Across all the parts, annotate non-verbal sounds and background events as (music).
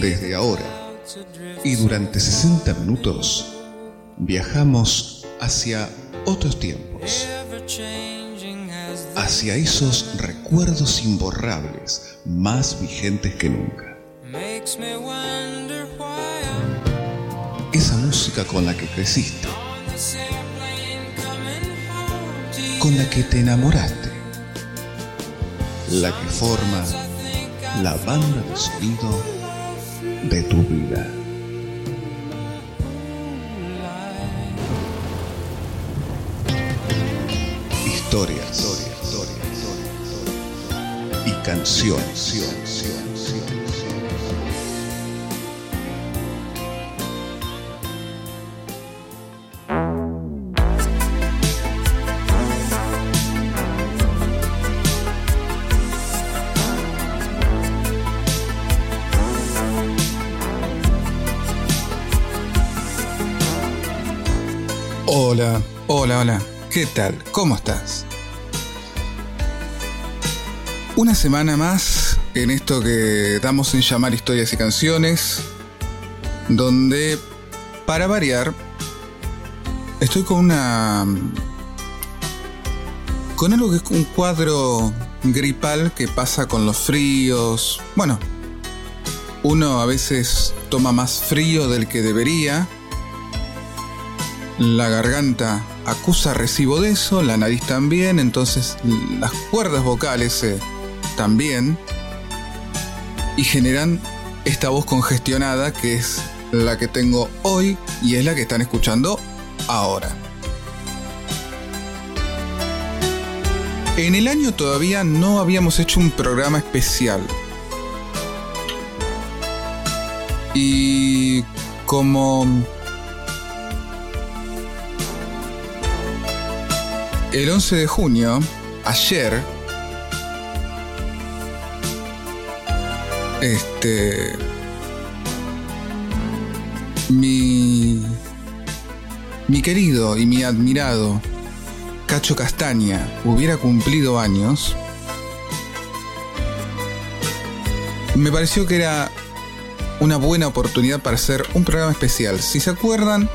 desde ahora. Y durante 60 minutos viajamos hacia otros tiempos, hacia esos recuerdos imborrables más vigentes que nunca. Esa música con la que creciste, con la que te enamoraste, la que forma la banda de sonido de tu vida. Historia, historia, historia, historia, y canciones. Hola, hola, hola. ¿Qué tal? ¿Cómo estás? Una semana más en esto que damos en llamar historias y canciones, donde, para variar, estoy con una... con algo que es un cuadro gripal que pasa con los fríos. Bueno, uno a veces toma más frío del que debería. La garganta acusa recibo de eso, la nariz también, entonces las cuerdas vocales eh, también. Y generan esta voz congestionada que es la que tengo hoy y es la que están escuchando ahora. En el año todavía no habíamos hecho un programa especial. Y como el 11 de junio, ayer, este, mi, mi querido y mi admirado Cacho Castaña hubiera cumplido años, me pareció que era una buena oportunidad para hacer un programa especial. Si se acuerdan,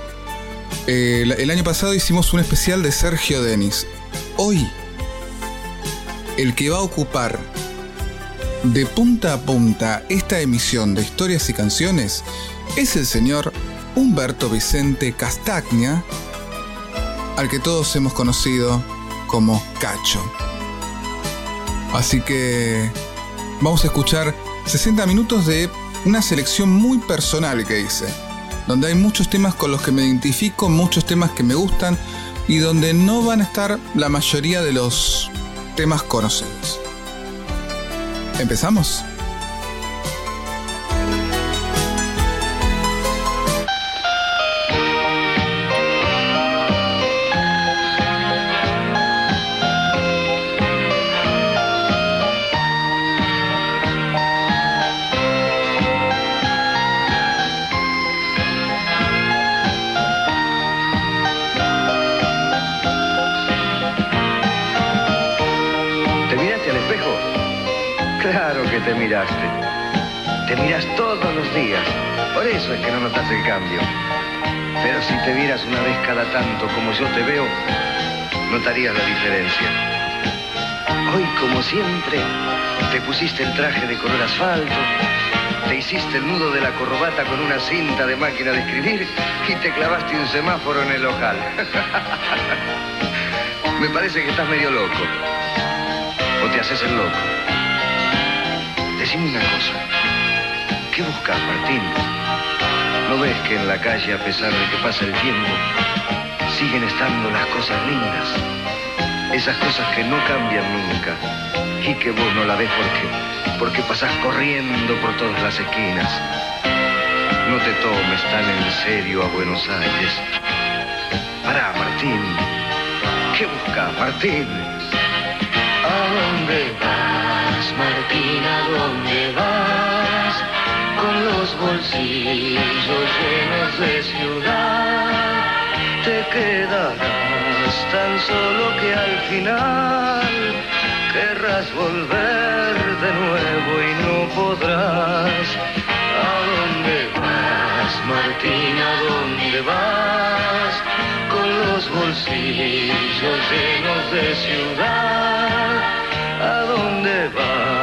eh, el, año pasado hicimos un especial de Sergio Denis. Hoy, el que va a ocupar de punta a punta esta emisión de historias y canciones es el señor Humberto Vicente Castagna, al que todos hemos conocido como Cacho. Así que vamos a escuchar 60 minutos de una selección muy personal que hice, donde hay muchos temas con los que me identifico, muchos temas que me gustan y donde no van a estar la mayoría de los temas conocidos. ¿Empezamos? Miraste. Te miras todos los días. Por eso es que no notas el cambio. Pero si te vieras una vez cada tanto como yo te veo, notarías la diferencia. Hoy, como siempre, te pusiste el traje de color asfalto, te hiciste el nudo de la corbata con una cinta de máquina de escribir y te clavaste un semáforo en el ojal. (laughs) Me parece que estás medio loco. ¿O te haces el loco? Decime una cosa. ¿Qué buscas, Martín? ¿No ves que en la calle, a pesar de que pasa el tiempo, siguen estando las cosas lindas? Esas cosas que no cambian nunca y que vos no la ves porque, porque pasás corriendo por todas las esquinas. No te tomes tan en serio a Buenos Aires. Pará, Martín. ¿Qué buscas, Martín? ¿A dónde vas, imagina dónde vas con los bolsillos llenos de ciudad. Te quedarás tan solo que al final querrás volver de nuevo y no podrás. ¿A dónde vas, Martina? ¿Dónde vas? Con los bolsillos llenos de ciudad. ¿A dónde vas?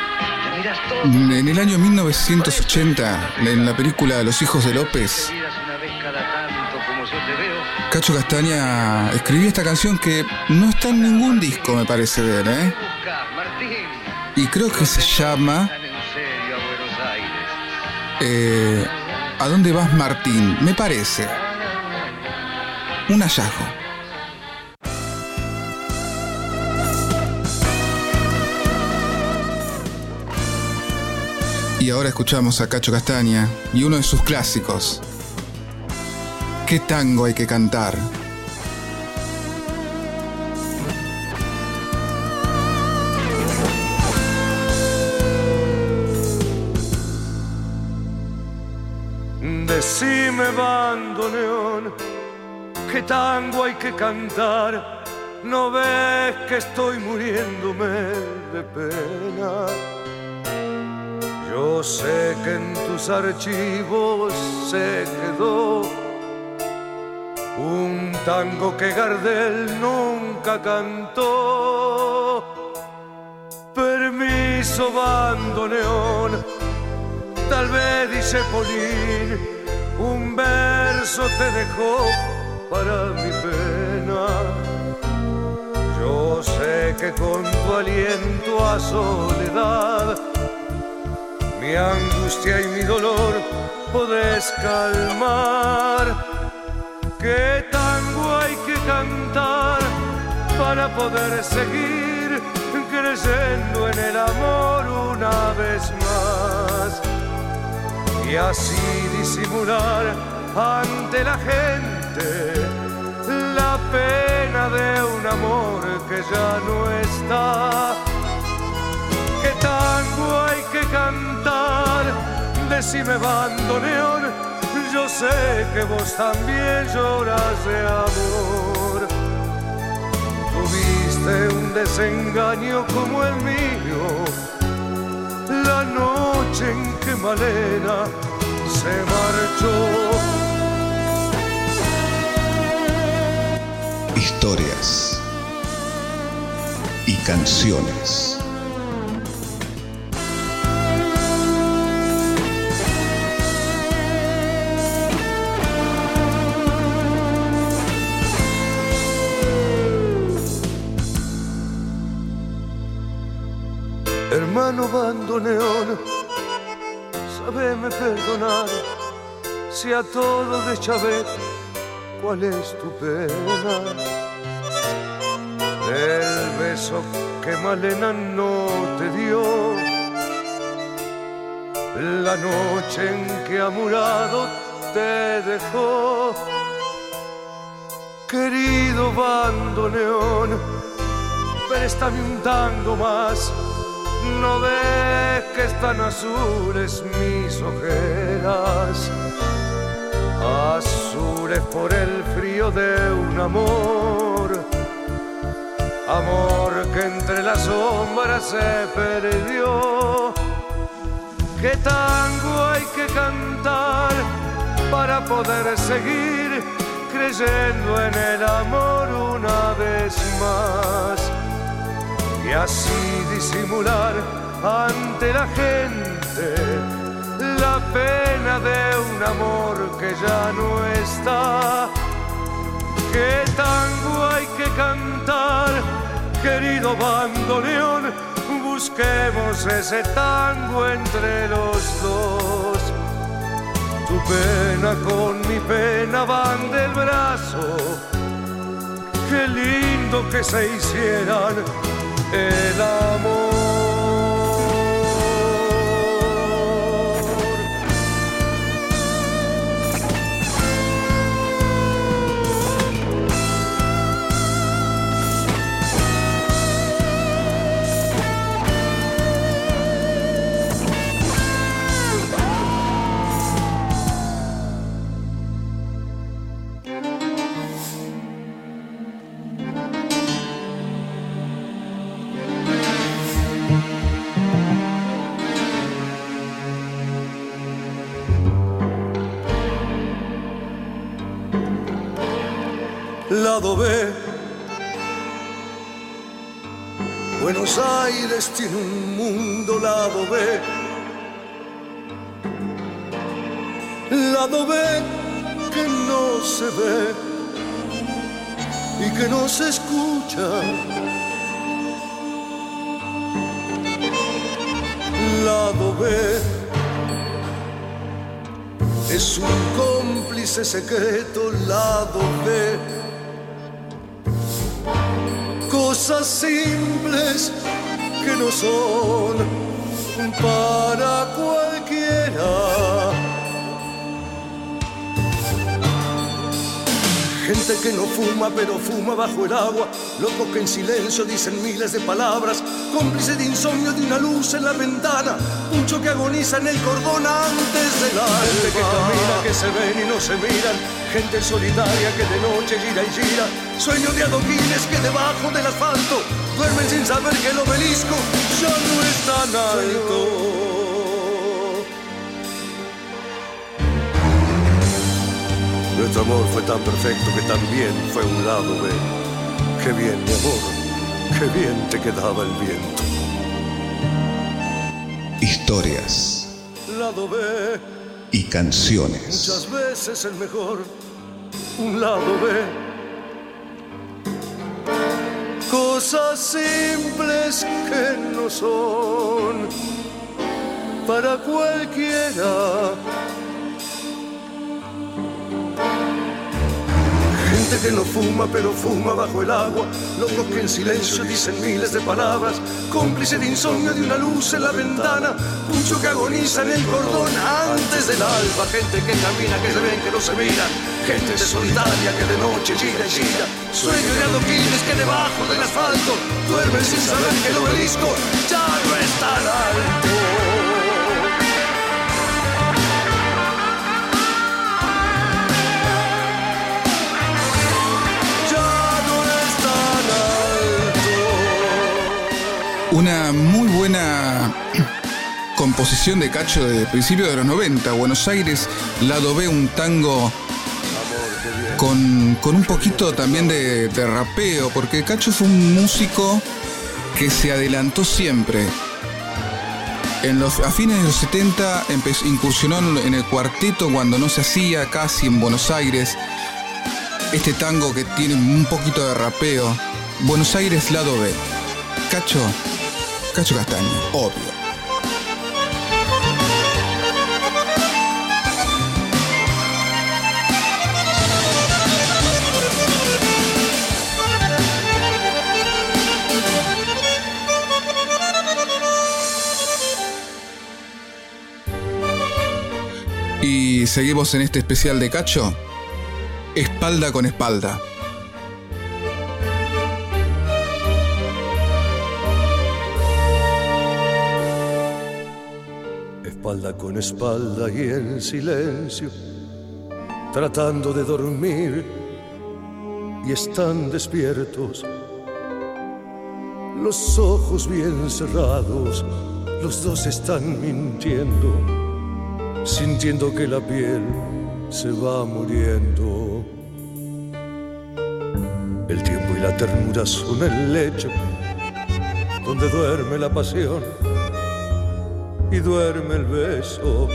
En el año 1980, en la película Los hijos de López, Cacho Castaña escribió esta canción que no está en ningún disco, me parece ver, ¿eh? Y creo que se llama eh, ¿A dónde vas Martín? Me parece. Un hallazgo. Y ahora escuchamos a Cacho Castaña y uno de sus clásicos. ¿Qué tango hay que cantar? Decime, bandoneón, qué tango hay que cantar. No ves que estoy muriéndome de pena yo sé que en tus archivos se quedó un tango que Gardel nunca cantó. Permiso, bandoneón, tal vez dice Polín, un verso te dejó para mi pena. Yo sé que con tu aliento a soledad mi angustia y mi dolor podés calmar. ¿Qué tango hay que cantar para poder seguir creyendo en el amor una vez más? Y así disimular ante la gente la pena de un amor que ya no está ¿Qué tango hay cantar? Decime bandoneón, yo sé que vos también lloras de amor. Tuviste un desengaño como el mío, la noche en que Malena se marchó. Historias y canciones todo de Chávez, cuál es tu pena. El beso que Malena no te dio, la noche en que amurado te dejó. Querido bandoneón, préstame un tango más no ves que están azules mis ojeras, azules por el frío de un amor, amor que entre las sombras se perdió. ¿Qué tango hay que cantar para poder seguir creyendo en el amor una vez más? y así disimular ante la gente pena de un amor que ya no está. ¿Qué tango hay que cantar, querido bandoneón? Busquemos ese tango entre los dos. Tu pena con mi pena van del brazo. Qué lindo que se hicieran el amor. Lado B. Buenos Aires tiene un mundo lado B. Lado B que no se ve y que no se escucha. Lado B es un cómplice secreto, lado B. Cosas simples que no son para Gente que no fuma pero fuma bajo el agua, locos que en silencio dicen miles de palabras, cómplice de insomnio de una luz en la ventana, mucho que agoniza en el cordón antes del alba. Gente que camina, que se ven y no se miran, gente solitaria que de noche gira y gira, sueño de adoquines que debajo del asfalto duermen sin saber que el obelisco ya no es tan alto. Nuestro amor fue tan perfecto que también fue un lado B. Qué bien, mi amor, qué bien te quedaba el viento. Historias Lado B, y canciones. muchas veces el mejor, un lado B. Cosas simples que no son para cualquiera. Gente que no fuma pero fuma bajo el agua, locos que en silencio dicen miles de palabras, cómplice de insomnio de una luz en la ventana, mucho que agoniza en el cordón antes del alba, gente que camina, que se ven, que no se mira, gente solitaria que de noche gira y gira, sueño de adoquines que debajo del asfalto duermen sin saber que el obelisco ya no es alto. Una muy buena (clears throat) composición de Cacho de principios de los 90. Buenos Aires, lado B, un tango con, con un poquito también de, rapeo, porque Cacho fue un músico que se adelantó siempre. En los, a fines de los 70 empezó, incursionó en en el cuarteto cuando no se hacía casi en Buenos Aires. Este tango que tiene un poquito de rapeo. Buenos Aires, lado B. Cacho, Cacho Castaño, obvio. Y seguimos en este especial de Cacho. Espalda con espalda. Con espalda y en silencio, tratando de dormir y están despiertos. Los ojos bien cerrados, los dos están mintiendo, sintiendo que la piel se va muriendo. El tiempo y la ternura son el lecho donde duerme la pasión y duerme el beso.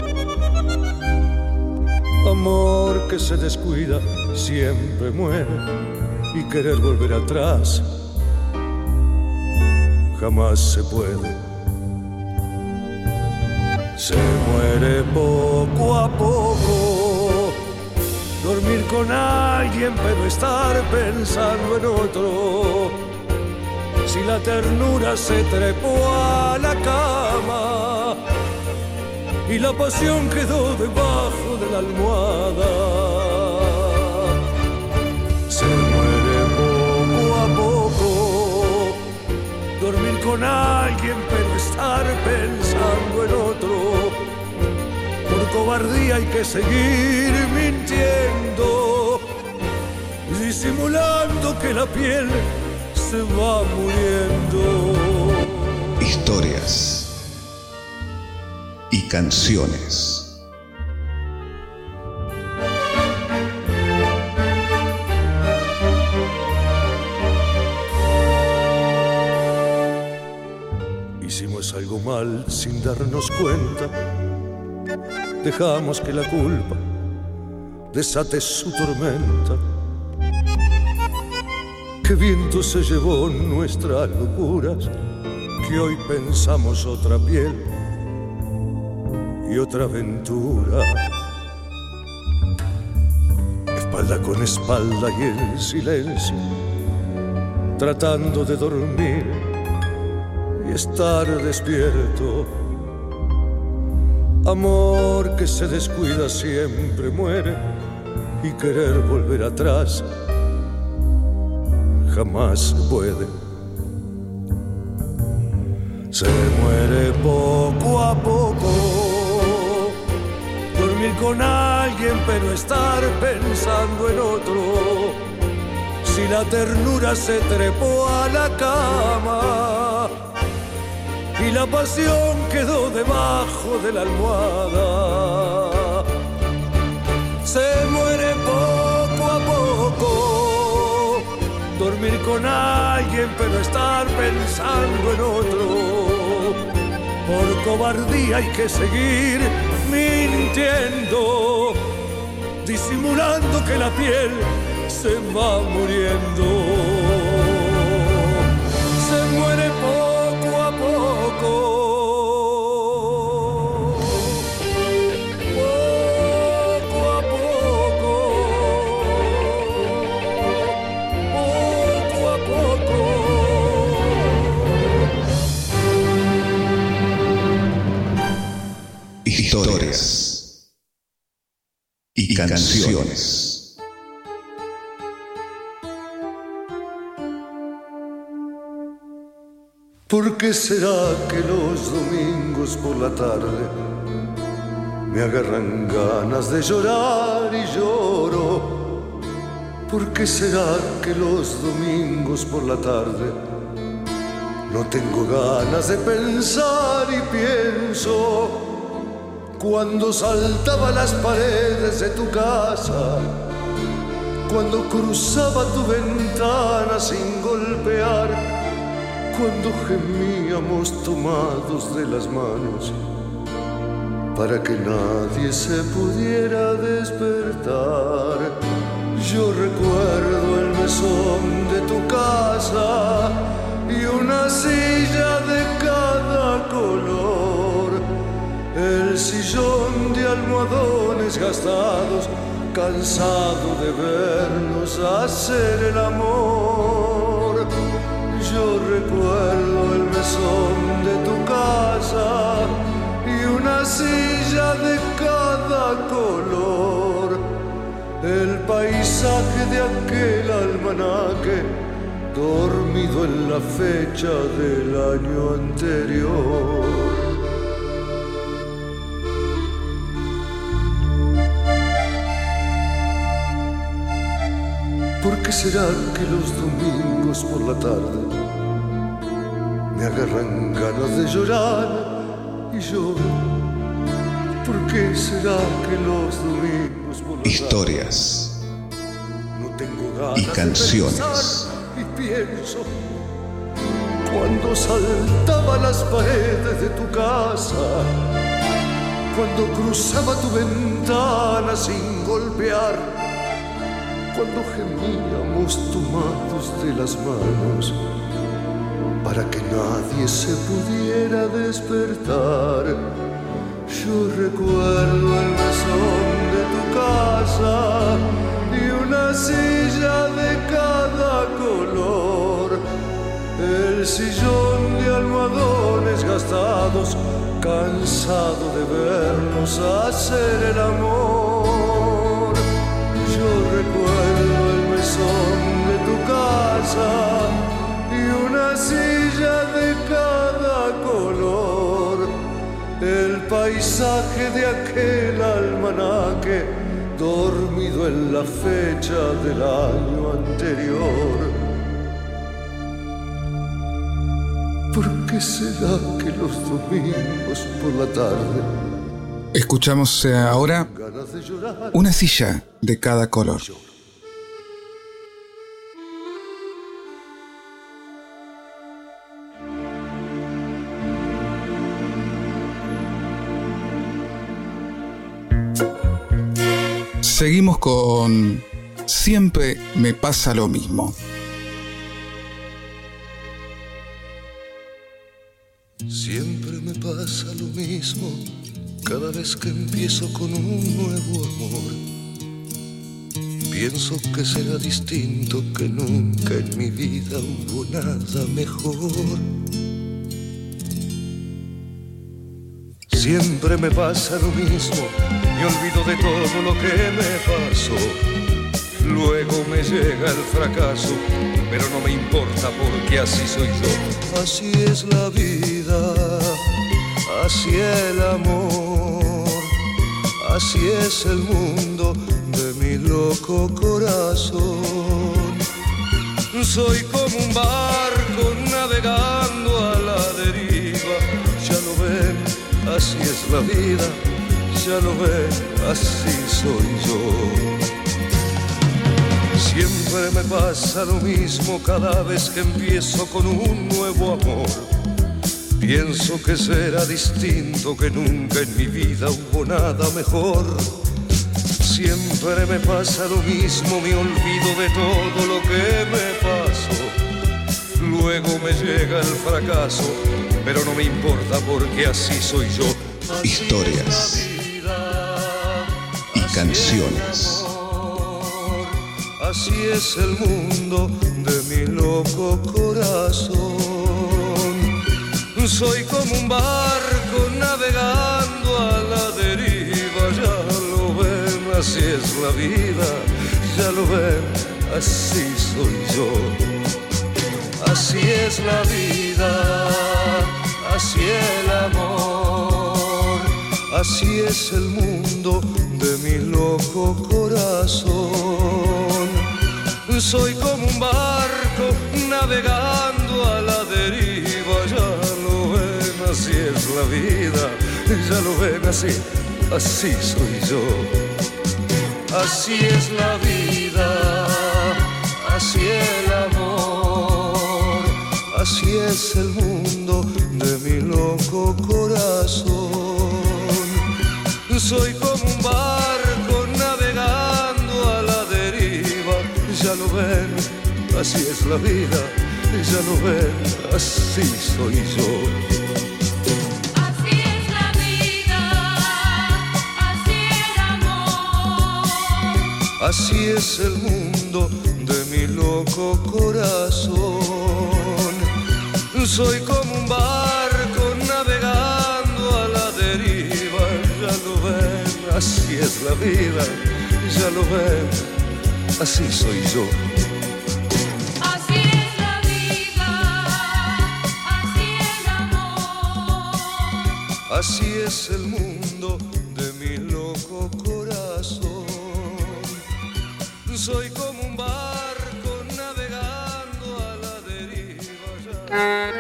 Amor que se descuida siempre muere y querer volver atrás jamás se puede. Se muere poco a poco. Dormir con alguien pero estar pensando en otro. Si la ternura se trepó a la cama y la pasión quedó debajo de la almohada. Se muere poco a poco, dormir con alguien pero estar pensando en otro. Por cobardía hay que seguir mintiendo, disimulando que la piel se va muriendo. Historias canciones. Hicimos algo mal sin darnos cuenta. Dejamos que la culpa desate su tormenta. Qué viento se llevó nuestras locuras, que hoy pensamos otra piel otra aventura. Espalda con espalda y en silencio, tratando de dormir y estar despierto. Amor que se descuida siempre muere y querer volver atrás jamás puede. Se muere poco a poco. Dormir con alguien pero estar pensando en otro. Si la ternura se trepó a la cama y la pasión quedó debajo de la almohada. Se muere poco a poco dormir con alguien pero estar pensando en otro. Por cobardía hay que seguir mintiendo, disimulando que la piel se va muriendo. Canciones. ¿Por qué será que los domingos por la tarde me agarran ganas de llorar y lloro? ¿Por qué será que los domingos por la tarde no tengo ganas de pensar y pienso? Cuando saltaba las paredes de tu casa, cuando cruzaba tu ventana sin golpear, cuando gemíamos tomados de las manos para que nadie se pudiera despertar. Yo recuerdo el mesón de tu casa y una silla de cada color el sillón de almohadones gastados, cansado de vernos hacer el amor. Yo recuerdo el mesón de tu casa y una silla de cada color. El paisaje de aquel almanaque, dormido en la fecha del año anterior. Qué será que los domingos por la tarde me agarran ganas de llorar y lloro? ¿Por qué será que los domingos por la Historias no tengo ganas y canciones de y pienso cuando saltaba las paredes de tu casa, cuando cruzaba tu ventana sin golpear cuando gemíamos tomados de las manos para que nadie se pudiera despertar. Yo recuerdo el mesón de tu casa y una silla de cada color, el sillón de almohadones gastados, cansado de vernos hacer el amor. De tu casa y una silla de cada color. El paisaje de aquel almanaque dormido en la fecha del año anterior. ¿Por qué será que los domingos por la tarde Escuchamos eh, ahora una silla de cada color. Seguimos con Siempre me pasa lo mismo. Siempre me pasa lo mismo cada vez que empiezo con un nuevo amor. Pienso que será distinto, que nunca en mi vida hubo nada mejor. Siempre me pasa lo mismo, me olvido de todo lo que me pasó. Luego me llega el fracaso, pero no me importa porque así soy yo. Así es la vida, así el amor, así es el mundo de mi loco corazón. Soy como un barco navegando así es la vida, ya lo ven, así soy yo. Siempre me pasa lo mismo cada vez que empiezo con un nuevo amor. Pienso que será distinto, que nunca en mi vida hubo nada mejor. Siempre me pasa lo mismo, me olvido de todo lo que me pasó. Luego me llega el fracaso pero no me importa porque así soy yo. Historias y canciones. Así es el mundo de mi loco corazón. Soy como un barco navegando a la deriva, ya lo ven, así es la vida, ya lo ven, así soy yo. Así es la vida así el amor, así es el mundo de mi loco corazón. Soy como un barco navegando a la deriva, ya lo ven, así es la vida, ya lo ven así, así soy yo. Así es la vida, así el amor, así es el mundo de mi loco corazón. Soy como un barco navegando a la deriva, ya lo ven, así es la vida, ya lo ven, así soy yo. Así es la vida, así el amor. Así es el mundo de mi loco corazón. Soy como un barco navegando a la deriva, ya lo ven, así es la vida, ya lo ven, así soy yo. Así es la vida, así el amor. Así es el mundo de mi loco corazón. Soy como un barco navegando a la deriva. ya-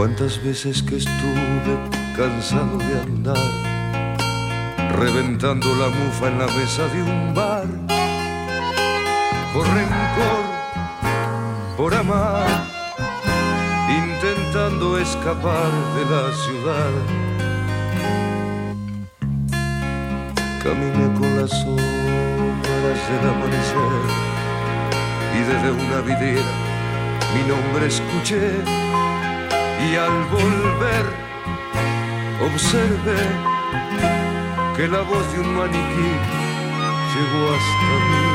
Cuántas veces que estuve cansado de andar, reventando la mufa en la mesa de un bar, por rencor, por amar, intentando escapar de la ciudad. Caminé con las sombras del amanecer y desde una vidriera mi nombre escuché y al volver observé que la voz de un maniquí llegó hasta mí.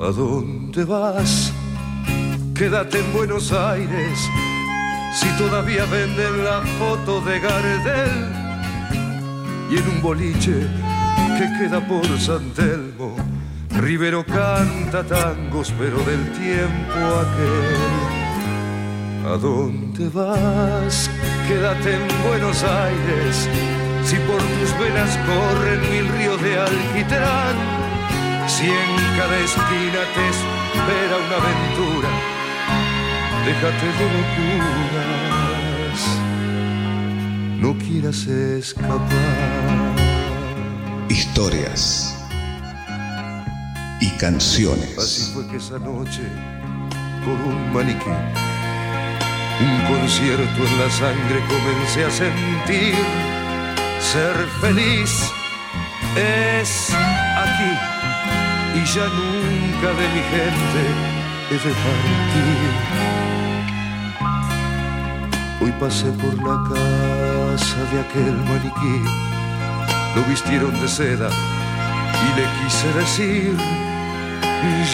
¿A dónde vas? Quédate en Buenos Aires si todavía venden la foto de Gardel y en un boliche que queda por San Telmo. Rivero canta tangos, pero del tiempo aquel. ¿A dónde vas? Quédate en Buenos Aires, si por tus venas corren mil ríos de alquitrán, si en cada esquina te espera una aventura, déjate de locuras. no quieras escapar. Historias y Así canciones. fue que esa noche, por un maniquí, un concierto en la sangre comencé a sentir. Ser feliz es aquí y ya nunca de mi gente he de partir. Hoy pasé por la casa de aquel maniquí, lo vistieron de seda y le quise decir,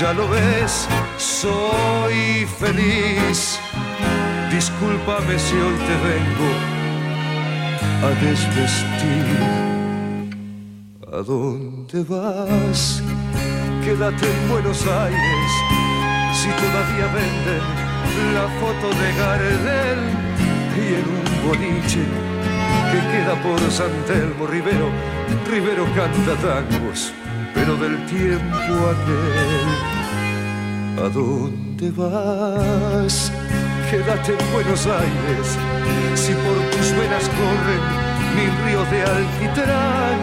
ya lo ves, soy feliz. Discúlpame si hoy te vengo a desvestir. ¿A dónde vas? Quédate en Buenos Aires, si todavía venden la foto de Gardel y en un boliche que queda por San Telmo Rivero, Rivero canta tangos, pero del tiempo aquel. ¿A dónde vas? Quédate en Buenos Aires, si por tus venas corren mil ríos de alquitrán,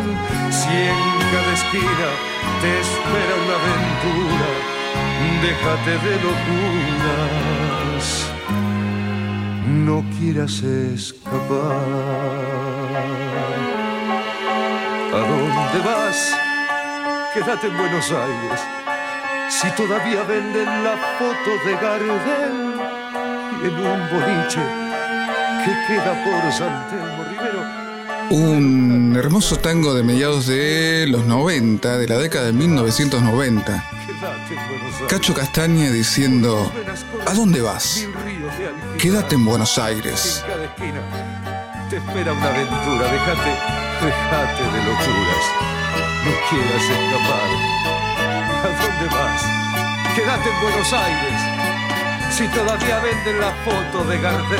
si en cada esquina te espera una aventura, déjate de locuras no quieras escapar. ¿A dónde vas? Quédate en Buenos Aires. Si todavía venden la foto de Gardel en un boliche que queda por San Telmo Rivero. Un hermoso tango de mediados de los 90, de la década de 1990. Quédate en Buenos Aires. Cacho Castaña diciendo, ¿a dónde vas? Quédate en Buenos Aires. Te espera una aventura. Déjate, déjate de locuras. No quieras escapar. ¿A dónde vas? Quédate en Buenos Aires. Si todavía venden la foto de Gardel.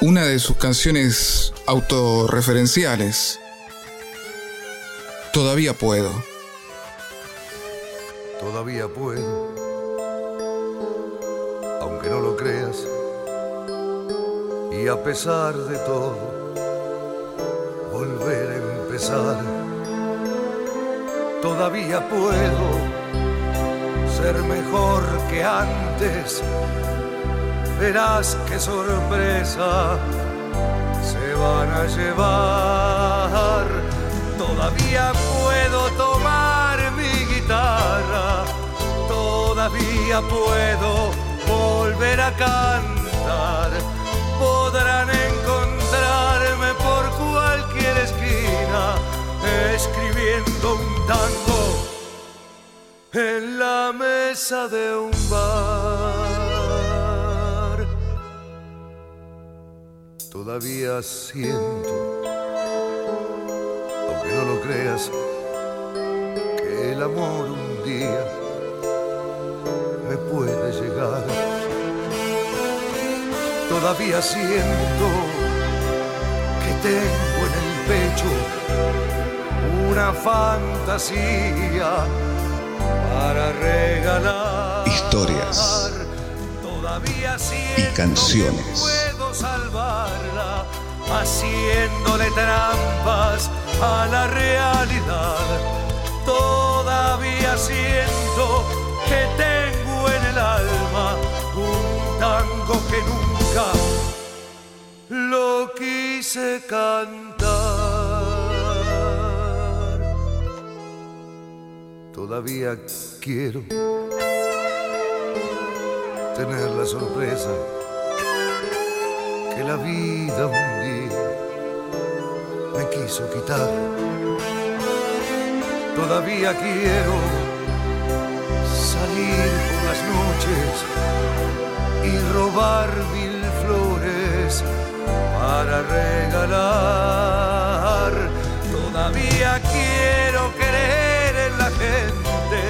Una de sus canciones autorreferenciales. Todavía puedo. Todavía puedo. Aunque no lo creas. Y a pesar de todo, volver a empezar. Todavía puedo ser mejor que antes. Verás qué sorpresa se van a llevar. Todavía puedo todavía puedo volver a cantar. Podrán encontrarme por cualquier esquina, escribiendo un tango en la mesa de un bar. Todavía siento, aunque no lo creas, que el amor un día llegar. Todavía siento que tengo en el pecho una fantasía para regalar. Historias Todavía siento canciones. puedo salvarla haciéndole trampas a la realidad. Todavía siento Todavía quiero tener la sorpresa que la vida un día me quiso quitar. Todavía quiero salir por las noches y robar mil flores para regalar. Todavía quiero creer en la gente,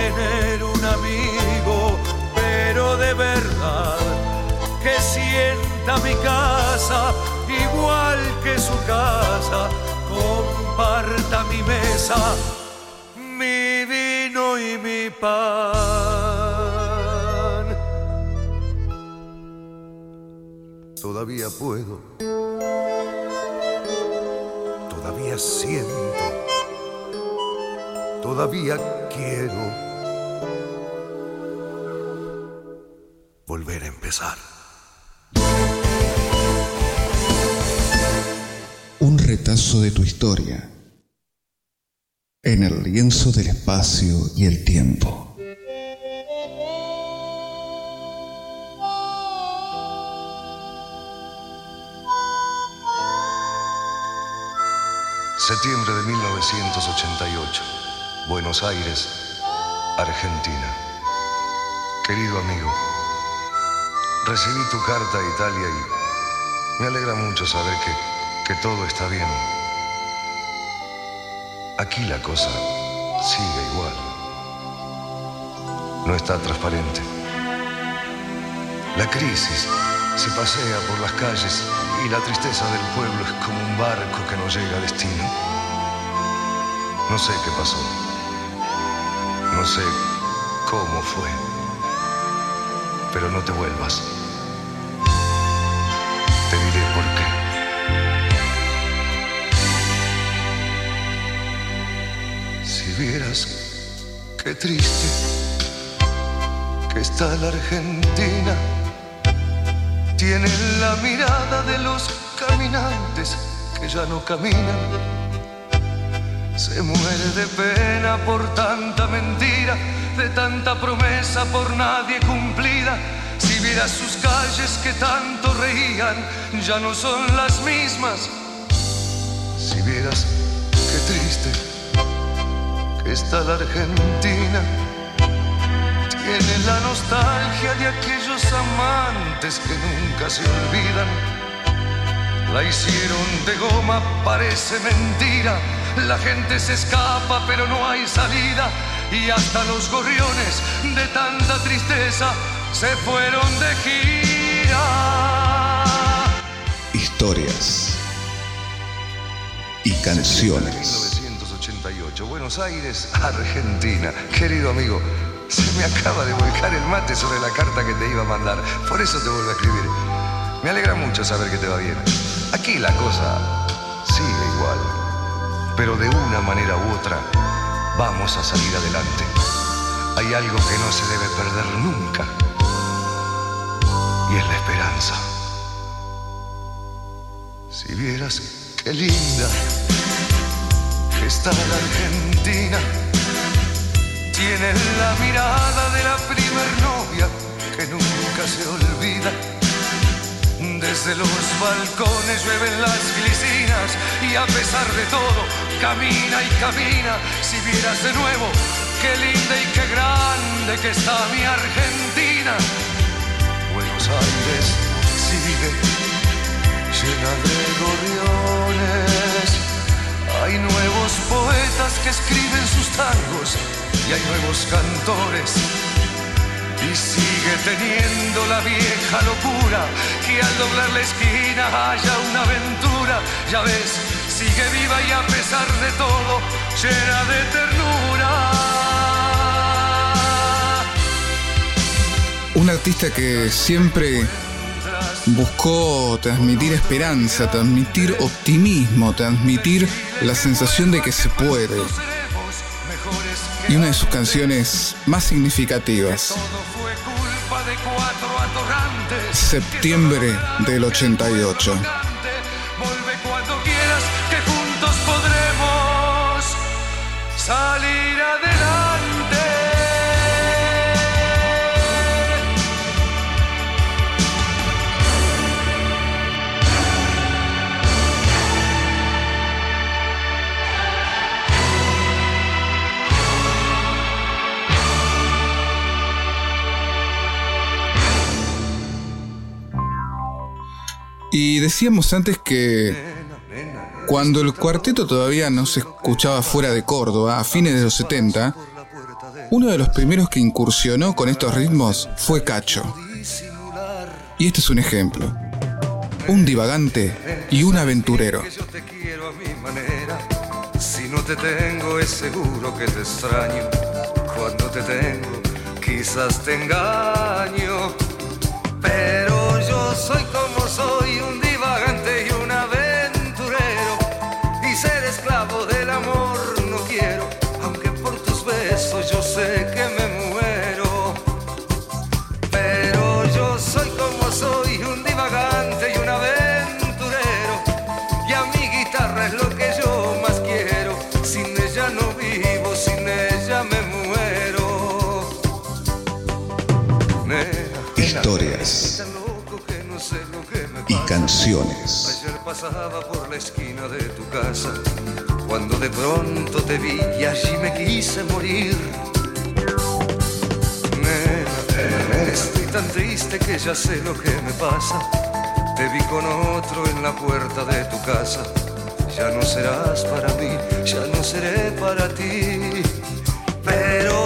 tener un amigo, pero de verdad que Esta mi casa, igual que su casa, comparta mi mesa, mi vino y mi pan. Todavía puedo, todavía siento, todavía quiero volver a empezar. Un retazo de tu historia en el lienzo del espacio y el tiempo. Septiembre de 1988. Buenos Aires, Argentina. Querido amigo, recibí tu carta a Italia y me alegra mucho saber que, que todo está bien. Aquí la cosa sigue igual. No está transparente. La crisis se pasea por las calles y la tristeza del pueblo es como un barco que no llega a destino. No sé qué pasó. No sé cómo fue. Pero no te vuelvas. Te diré por qué. Si vieras qué triste que está la Argentina, tiene la mirada de los caminantes que ya no caminan. Se muere de pena por tanta mentira, de tanta promesa por nadie cumplida. Si vieras sus calles que tanto reían, ya no son las mismas. Si vieras qué triste que está la Argentina, tiene la nostalgia de aquellos amantes que nunca se olvidan. La hicieron de goma, parece mentira. La gente se escapa, pero no hay salida. Y hasta los gorriones de tanta tristeza se fueron de gira. Historias y canciones. 1988, Buenos Aires, Argentina. Querido amigo, se me acaba de volcar el mate sobre la carta que te iba a mandar. Por eso te vuelvo a escribir. Me alegra mucho saber que te va bien. Aquí la cosa sigue igual. Pero de una manera u otra vamos a salir adelante. Hay algo que no se debe perder nunca. Y es la esperanza. Si vieras qué linda está la Argentina. Tiene la mirada de la primer novia que nunca se olvida. Desde los balcones llueven las glicinas y a pesar de todo camina y camina. Si vieras de nuevo qué linda y qué grande que está mi Argentina. Buenos Aires sigue llena de gorriones. Hay nuevos poetas que escriben sus tangos y hay nuevos cantores. Y sigue teniendo la vieja locura que al doblar la esquina haya una aventura. Ya ves, sigue viva y a pesar de todo, llena de ternura. Un artista que siempre buscó transmitir esperanza, transmitir optimismo, transmitir la sensación de que se puede. Y una de sus canciones más significativas. Septiembre del 88. Vuelve cuando quieras que juntos podremos salir Y decíamos antes que cuando el cuarteto todavía no se escuchaba fuera de Córdoba, a fines de los 70, uno de los primeros que incursionó con estos ritmos fue Cacho. Y este es un ejemplo. un divagante y un aventurero. Si no te tengo es seguro que te extraño. Cuando te tengo quizás te engaño. Pero soy como soy, un divagante canciones. Ayer pasaba por la esquina de tu casa, cuando de pronto te vi y allí me quise morir. Estoy tan triste que ya sé lo que me pasa. Te vi con otro en la puerta de tu casa. Ya no serás para mí, ya no seré para ti. Pero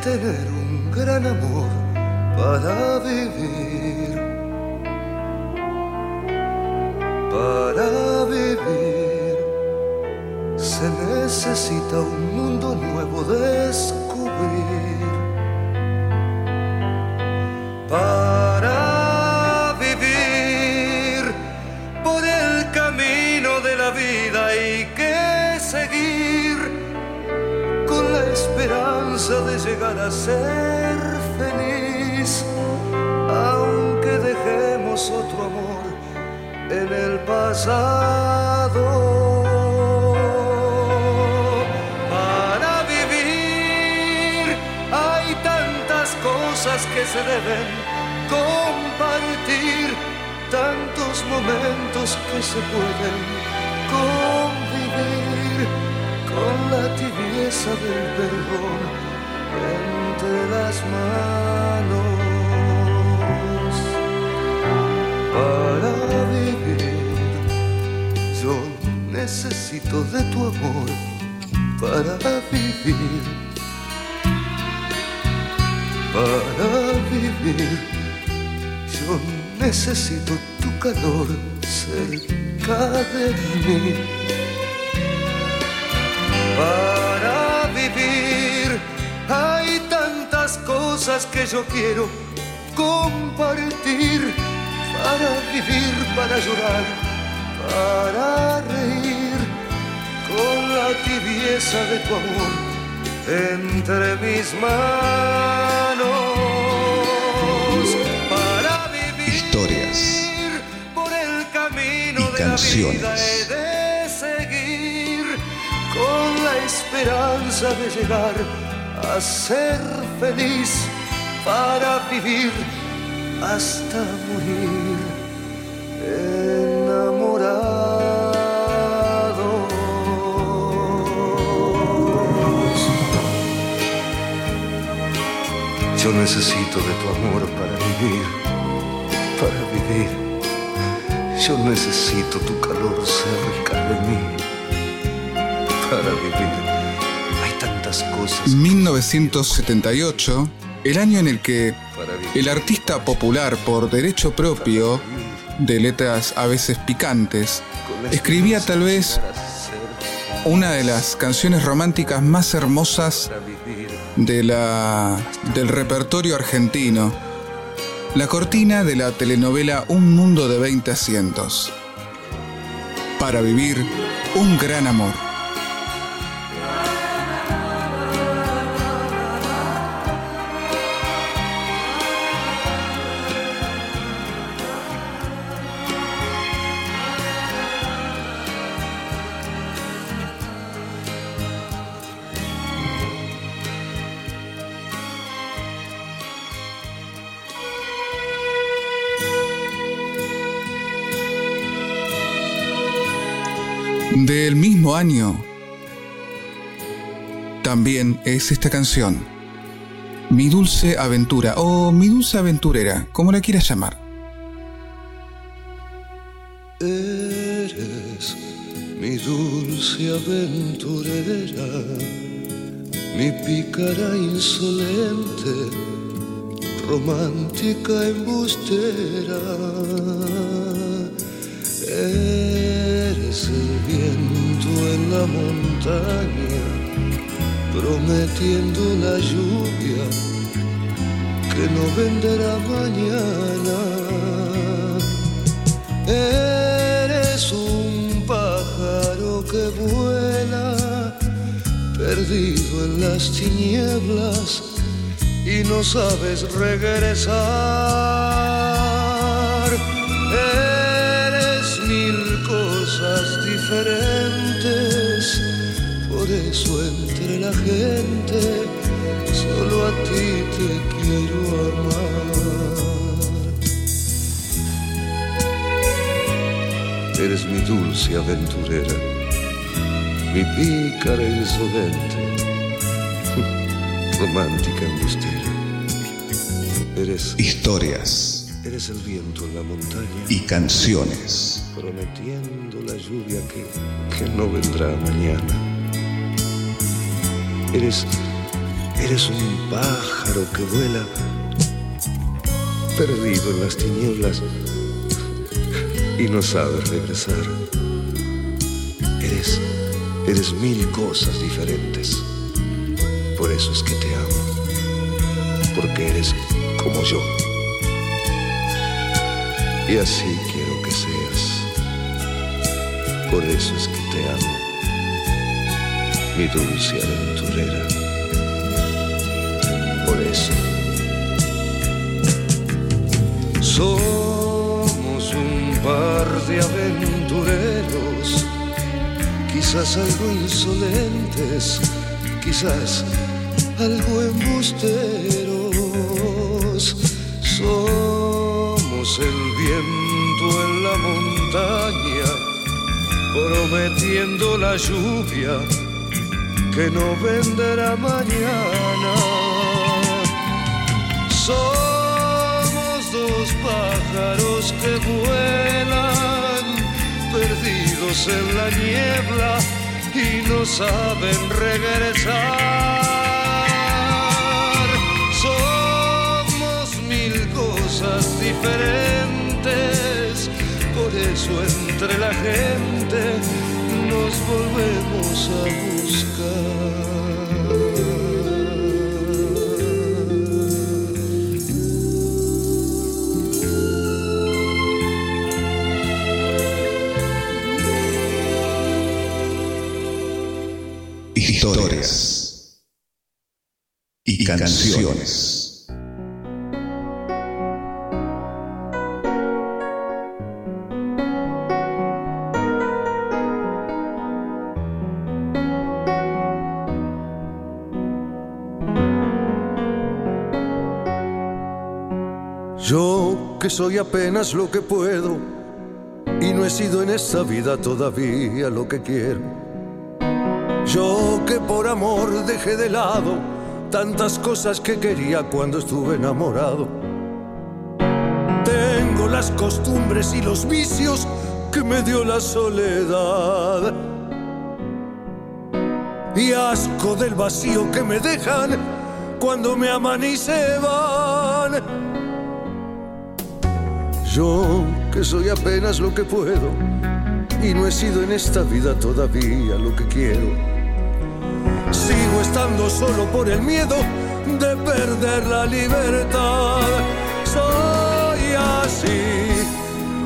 tener un gran amor para vivir. Para vivir se necesita un mundo nuevo descubrir. De llegar a ser feliz, aunque dejemos otro amor en el pasado. Para vivir hay tantas cosas que se deben compartir, tantos momentos que se pueden convivir con la tibieza del perdón entre las manos. Para vivir, yo necesito de tu amor para vivir. Para vivir, yo necesito tu calor cerca de mí. Tantas cosas que yo quiero compartir. Para vivir, para llorar, para reír con la tibieza de tu amor entre mis manos. Para vivir Historias por el camino y de la canciones. vida he de seguir con la esperanza de llegar a ser feliz para vivir hasta morir enamorados. Yo necesito de tu amor para vivir, para vivir. Yo necesito tu calor cerca de mí para vivir. Hay tantas cosas 1978, el año en el que el artista popular por derecho propio, de letras a veces picantes, escribía tal vez una de las canciones románticas más hermosas de la, del repertorio argentino, la cortina de la telenovela Un Mundo de 20 Asientos. Para vivir un gran amor. Del mismo año también es esta canción, Mi Dulce Aventura o Mi Dulce Aventurera, como la quieras llamar. Eres mi dulce aventurera, mi pícara insolente, romántica embustera. Eres el viento en la montaña, prometiendo la lluvia que no venderá mañana. Eres un pájaro que vuela, perdido en las tinieblas y no sabes regresar. Eres diferentes, por eso entre la gente solo a ti te quiero amar. Eres mi dulce aventurera, mi pícara insolente, (laughs) romántica embustera. Eres, Historias eres el viento en la montaña, y canciones. prometiendo lluvia que, que no vendrá mañana. Eres, eres un pájaro que vuela, perdido en las tinieblas y no sabes regresar. Eres, eres mil cosas diferentes. Por eso es que te amo. Porque eres como yo. Y así quiero. Por eso es que te amo. Mi dulce aventurera. Por eso. Somos un par de aventureros, quizás algo insolentes, quizás algo embusteros. Somos el viento en la montaña, prometiendo la lluvia que no venderá mañana. Somos dos pájaros que vuelan, perdidos en la niebla y no saben regresar. Somos mil cosas diferentes, por eso entre la gente nos volvemos a buscar. Historias y canciones. Yo que soy apenas lo que puedo y no he sido en esta vida todavía lo que quiero. Yo que por amor dejé de lado tantas cosas que quería cuando estuve enamorado. Tengo las costumbres y los vicios que me dio la soledad. Y asco del vacío que me dejan cuando me aman y se van. Yo que soy apenas lo que puedo y no he sido en esta vida todavía lo que quiero. Sigo estando solo por el miedo de perder la libertad. Soy así,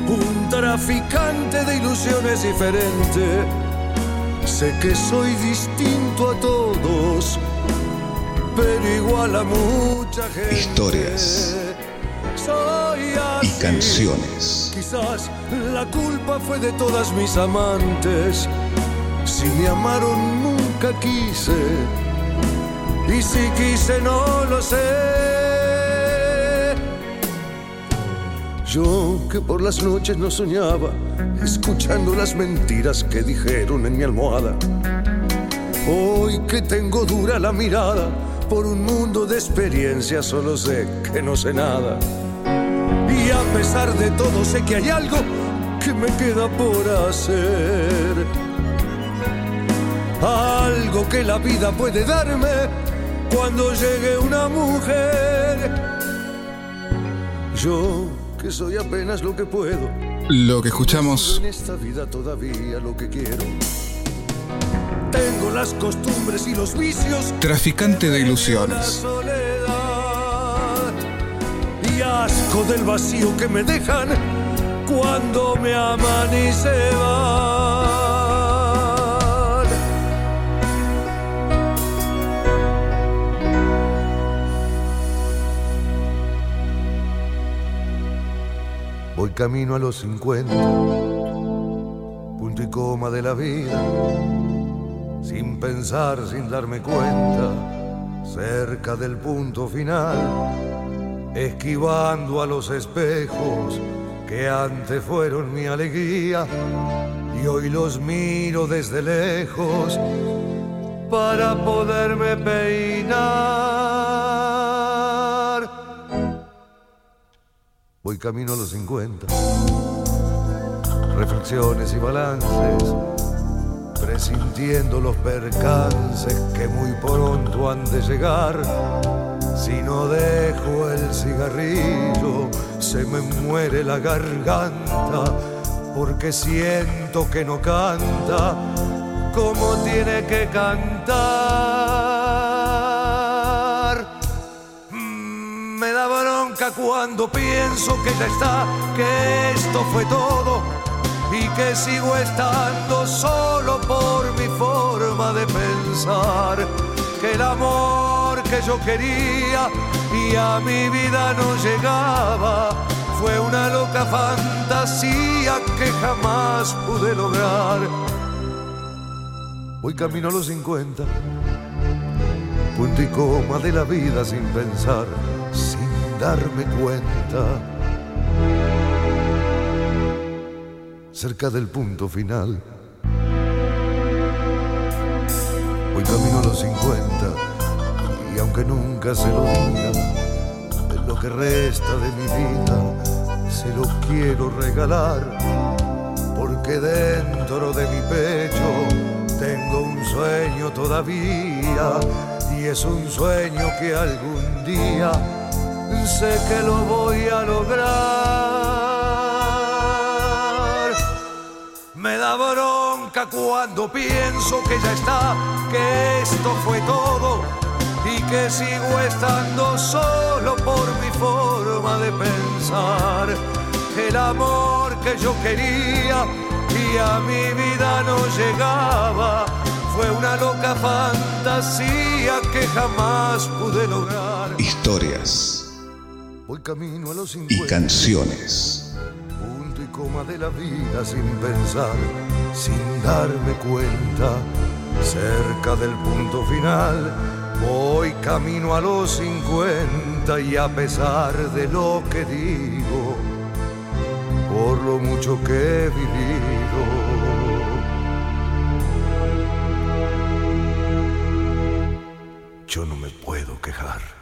un traficante de ilusiones diferente. Sé que soy distinto a todos, pero igual a mucha gente. Historias. Y canciones. Quizás la culpa fue de todas mis amantes. Si me amaron nunca quise. Y si quise no lo sé. Yo que por las noches no soñaba, escuchando las mentiras que dijeron en mi almohada. Hoy que tengo dura la mirada, por un mundo de experiencias solo sé que no sé nada. A pesar de todo sé que hay algo que me queda por hacer. Algo que la vida puede darme cuando llegue una mujer. Yo que soy apenas lo que puedo. Lo que escuchamos En esta vida todavía lo que quiero. Tengo las costumbres y los vicios Traficante de ilusiones. Y asco del vacío que me dejan cuando me aman y se van. Voy camino a los 50, punto y coma de la vida sin pensar, sin darme cuenta, cerca del punto final, esquivando a los espejos que antes fueron mi alegría y hoy los miro desde lejos para poderme peinar. Voy camino a los 50, reflexiones y balances presintiendo los percances que muy pronto han de llegar. Si no dejo el cigarrillo, se me muere la garganta, porque siento que no canta como tiene que cantar. Mm, Me da bronca cuando pienso que ya está, que esto fue todo y que sigo estando solo por mi forma de pensar. Que el amor que yo quería y a mi vida no llegaba fue una loca fantasía que jamás pude lograr. Voy camino a los 50, punto y coma de la vida sin pensar, sin darme cuenta. cerca del punto final. Voy camino a los 50 y aunque nunca se lo diga, en lo que resta de mi vida se lo quiero regalar, porque dentro de mi pecho tengo un sueño todavía y es un sueño que algún día sé que lo voy a lograr. Me da bronca cuando pienso que ya está, que esto fue todo y que sigo estando solo por mi forma de pensar. El amor que yo quería y a mi vida no llegaba fue una loca fantasía que jamás pude lograr. Historias Voy camino a los y 50. canciones. punto y coma de la vida sin pensar, sin darme cuenta, cerca del punto final. Voy camino a los 50 y a pesar de lo que digo, por lo mucho que he vivido, yo no me puedo quejar.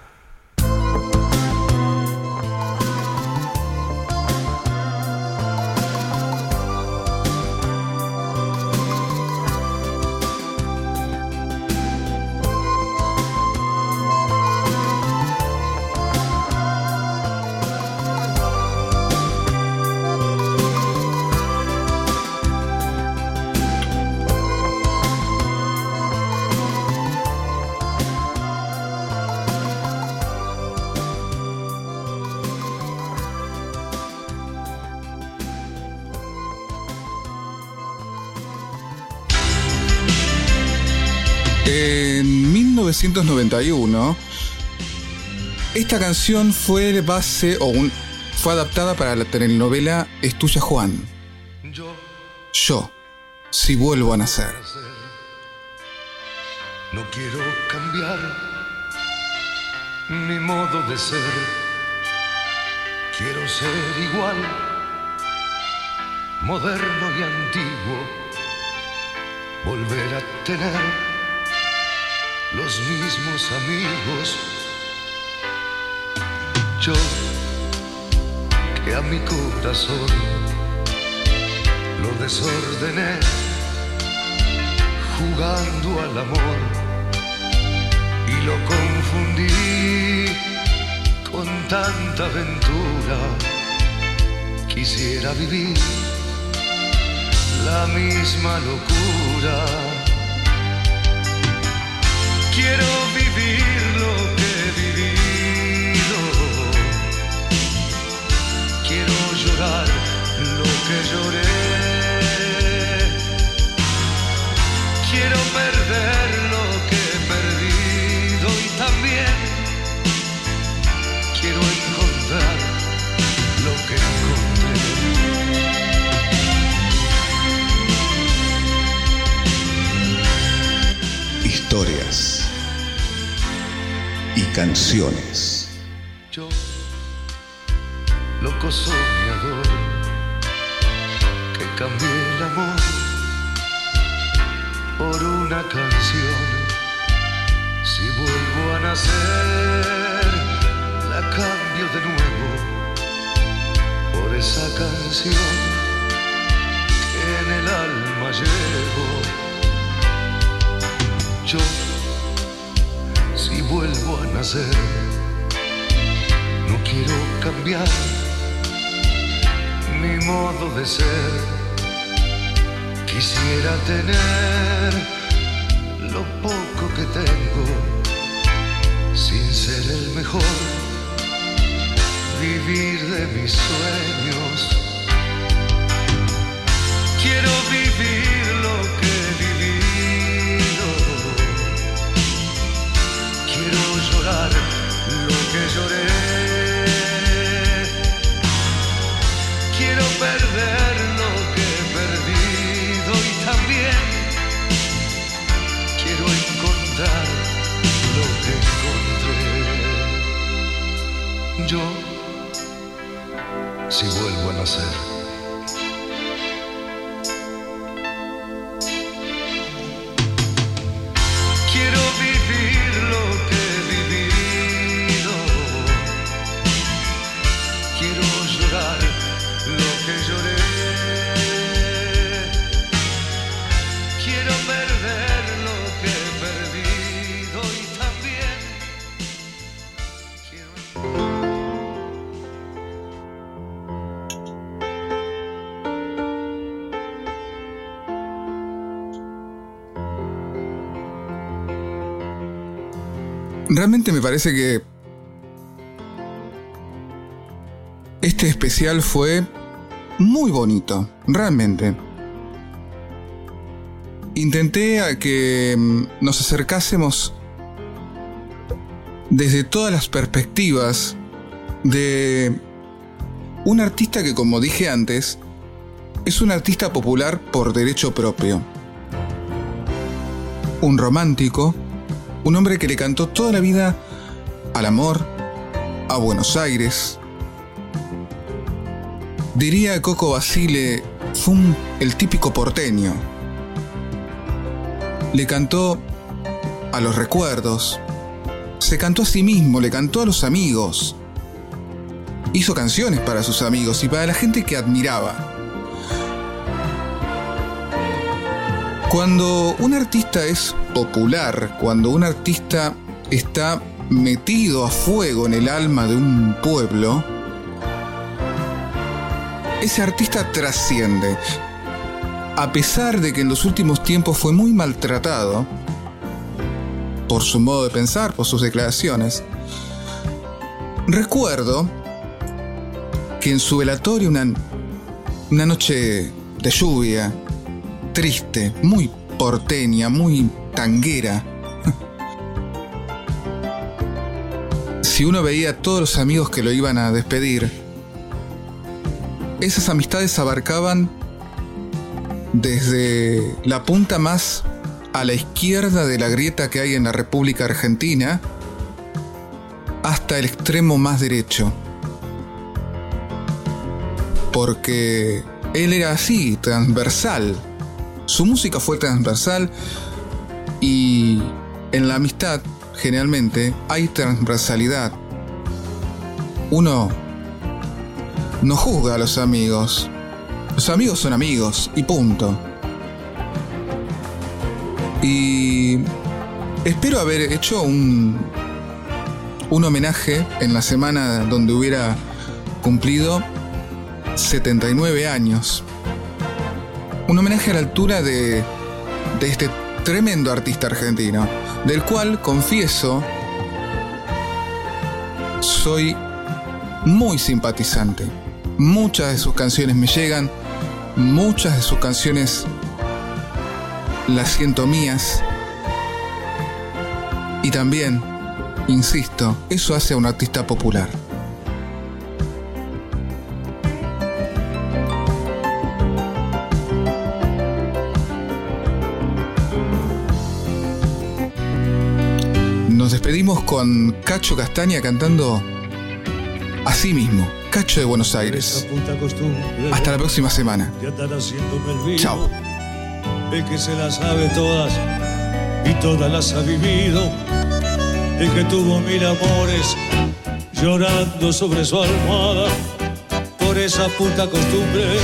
1991, esta canción fue base o un- fue adaptada para la telenovela Es tuya Juan. Yo Yo, si vuelvo a nacer. no quiero cambiar mi modo de ser. Quiero ser igual, moderno y antiguo. Volver a tener los mismos amigos. Yo que a mi corazón lo desordené jugando al amor y lo confundí con tanta aventura. Quisiera vivir la misma locura. Quiero vivir lo que he vivido. Quiero llorar lo que lloré. Quiero perder lo que he perdido y también quiero encontrar lo que encontré. Historias y canciones. Yo, loco soñador, que cambié el amor por una canción. Si vuelvo a nacer, la cambio de nuevo por esa canción que en el alma llevo. Yo, vuelvo a nacer, no quiero cambiar mi modo de ser. Quisiera tener lo poco que tengo, sin ser el mejor, vivir de mis sueños. Quiero vivir que lloré. Quiero perder Realmente me parece que este especial fue muy bonito, realmente. Intenté a que mm, nos acercásemos desde todas las perspectivas de un artista que, como dije antes, es un artista popular por derecho propio. Un romántico, un hombre que le cantó toda la vida al amor, a Buenos Aires. Diría Coco Basile, fue el típico porteño. Le cantó a los recuerdos, se cantó a sí mismo, le cantó a los amigos. Hizo canciones para sus amigos y para la gente que admiraba. Cuando un artista es popular, cuando un artista está metido a fuego en el alma de un pueblo, ese artista trasciende. A pesar de que en los últimos tiempos fue muy maltratado por su modo de pensar, por sus declaraciones, recuerdo que en su velatorio una, una noche de lluvia, triste, muy porteña, muy tanguera. si uno veía a todos los amigos que lo iban a despedir, esas amistades abarcaban desde la punta más a la izquierda de la grieta que hay en la República Argentina hasta el extremo más derecho. Porque él era así, transversal. Su música fue transversal y en la amistad generalmente hay transversalidad. Uno no juzga a los amigos. Los amigos son amigos y punto. Y espero haber hecho un, un homenaje en la semana donde hubiera cumplido 79 años. Un homenaje a la altura de, este tremendo artista argentino, del cual confieso soy muy simpatizante. Muchas de sus canciones me llegan, muchas de sus canciones las siento mías. Y también, insisto, eso hace a un artista popular. Con Cacho Castaña cantando así mismo, Cacho de Buenos Aires. Hasta la próxima semana. De. Chao. El que se las sabe todas y todas las ha vivido. El que tuvo mil amores llorando sobre su almohada. Por esa puta costumbre,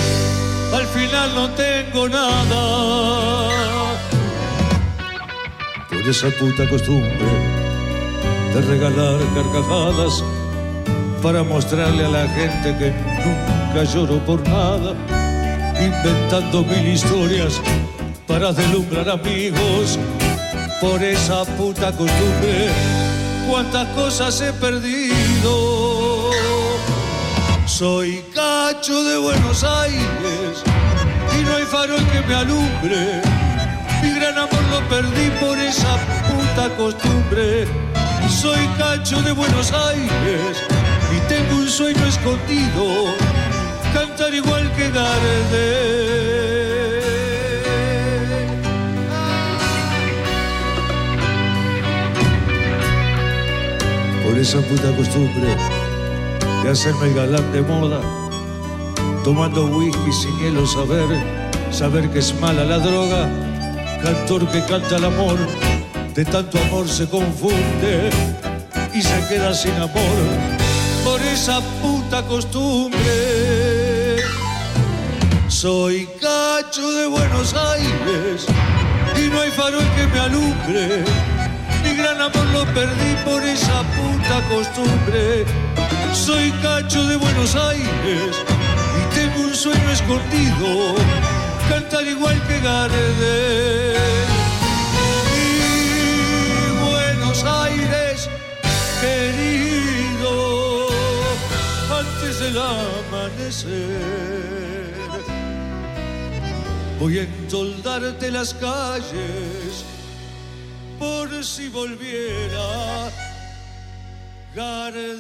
al final no tengo nada. Por esa puta costumbre de regalar carcajadas para mostrarle a la gente que nunca lloro por nada, inventando mil historias para deslumbrar amigos. Por esa puta costumbre, cuántas cosas he perdido. Soy cacho de Buenos Aires y no hay farol que me alumbre. Mi gran amor lo perdí por esa puta costumbre. Soy cacho de Buenos Aires y tengo un sueño escondido, cantar igual que Gardel. Por esa puta costumbre de hacerme el galán de moda, tomando whisky sin hielo saber, saber que es mala la droga, cantor que canta el amor, de tanto amor se confunde y se queda sin amor por esa puta costumbre. Soy cacho de Buenos Aires y no hay farol que me alumbre. Mi gran amor lo perdí por esa puta costumbre. Soy cacho de Buenos Aires y tengo un sueño escondido, cantar igual que Gardel. Antes del amanecer. Voy a entoldarte las calles por si volviera Gardel.